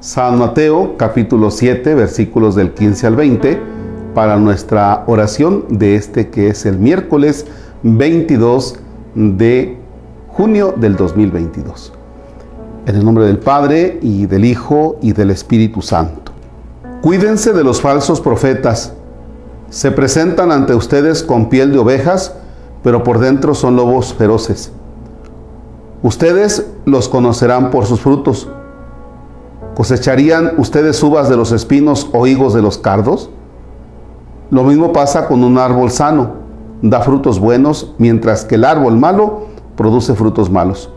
San Mateo capítulo 7 versículos del 15 al 20 para nuestra oración de este que es el miércoles 22 de junio del 2022. En el nombre del Padre y del Hijo y del Espíritu Santo. Cuídense de los falsos profetas. Se presentan ante ustedes con piel de ovejas, pero por dentro son lobos feroces. Ustedes los conocerán por sus frutos. ¿Cosecharían ustedes uvas de los espinos o higos de los cardos? Lo mismo pasa con un árbol sano. Da frutos buenos, mientras que el árbol malo produce frutos malos.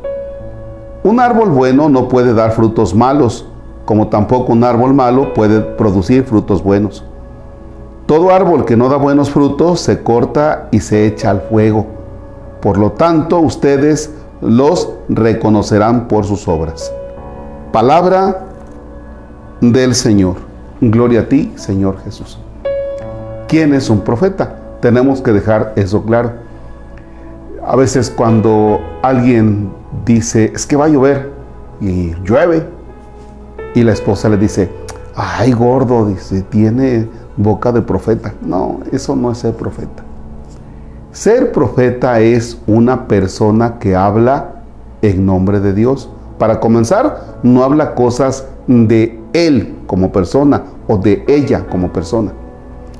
Un árbol bueno no puede dar frutos malos, como tampoco un árbol malo puede producir frutos buenos. Todo árbol que no da buenos frutos se corta y se echa al fuego. Por lo tanto, ustedes los reconocerán por sus obras. Palabra del Señor. Gloria a ti, Señor Jesús. ¿Quién es un profeta? Tenemos que dejar eso claro. A veces cuando alguien dice, es que va a llover y llueve, y la esposa le dice, ay gordo, dice, tiene boca de profeta. No, eso no es ser profeta. Ser profeta es una persona que habla en nombre de Dios. Para comenzar, no habla cosas de él como persona o de ella como persona.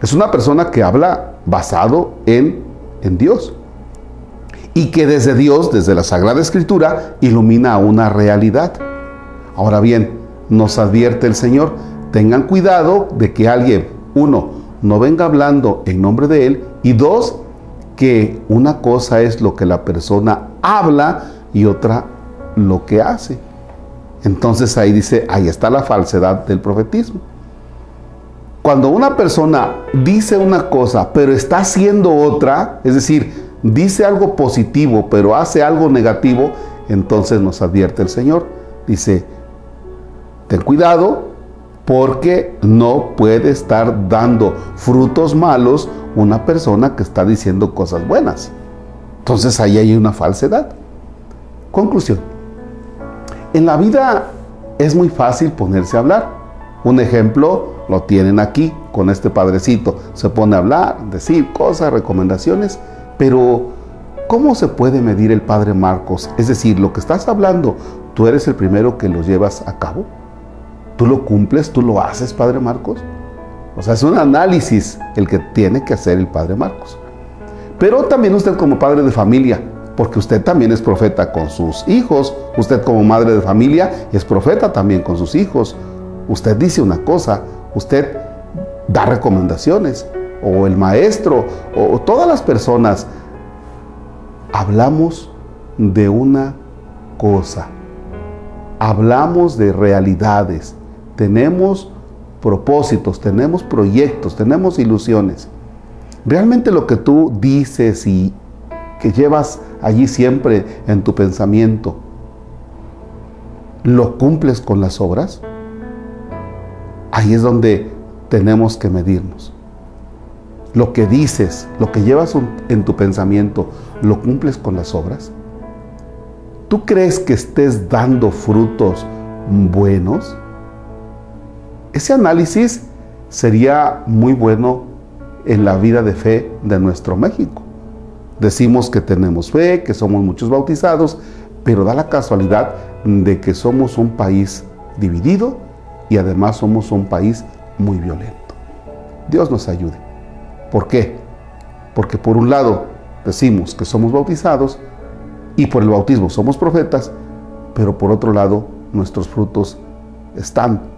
Es una persona que habla basado en, en Dios y que desde Dios, desde la Sagrada Escritura, ilumina una realidad. Ahora bien, nos advierte el Señor, tengan cuidado de que alguien, uno, no venga hablando en nombre de Él y dos, que una cosa es lo que la persona habla y otra lo que hace. Entonces ahí dice, ahí está la falsedad del profetismo. Cuando una persona dice una cosa, pero está haciendo otra, es decir, dice algo positivo, pero hace algo negativo, entonces nos advierte el Señor. Dice, ten cuidado porque no puede estar dando frutos malos una persona que está diciendo cosas buenas. Entonces ahí hay una falsedad. Conclusión. En la vida es muy fácil ponerse a hablar. Un ejemplo lo tienen aquí con este padrecito. Se pone a hablar, decir cosas, recomendaciones, pero ¿cómo se puede medir el padre Marcos? Es decir, lo que estás hablando, ¿tú eres el primero que lo llevas a cabo? ¿Tú lo cumples? ¿Tú lo haces, padre Marcos? O sea, es un análisis el que tiene que hacer el padre Marcos. Pero también usted como padre de familia, porque usted también es profeta con sus hijos, usted como madre de familia es profeta también con sus hijos. Usted dice una cosa, usted da recomendaciones, o el maestro, o todas las personas, hablamos de una cosa, hablamos de realidades, tenemos propósitos, tenemos proyectos, tenemos ilusiones. Realmente lo que tú dices y que llevas allí siempre en tu pensamiento, ¿lo cumples con las obras? Ahí es donde tenemos que medirnos. Lo que dices, lo que llevas en tu pensamiento, ¿lo cumples con las obras? ¿Tú crees que estés dando frutos buenos? Ese análisis sería muy bueno en la vida de fe de nuestro México. Decimos que tenemos fe, que somos muchos bautizados, pero da la casualidad de que somos un país dividido y además somos un país muy violento. Dios nos ayude. ¿Por qué? Porque por un lado decimos que somos bautizados y por el bautismo somos profetas, pero por otro lado nuestros frutos están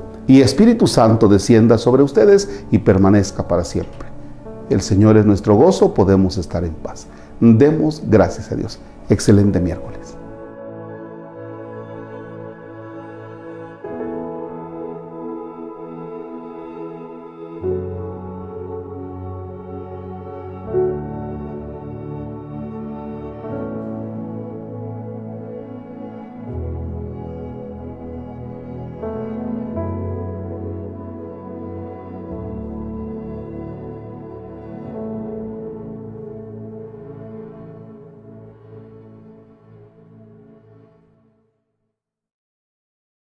y Espíritu Santo descienda sobre ustedes y permanezca para siempre. El Señor es nuestro gozo, podemos estar en paz. Demos gracias a Dios. Excelente miércoles.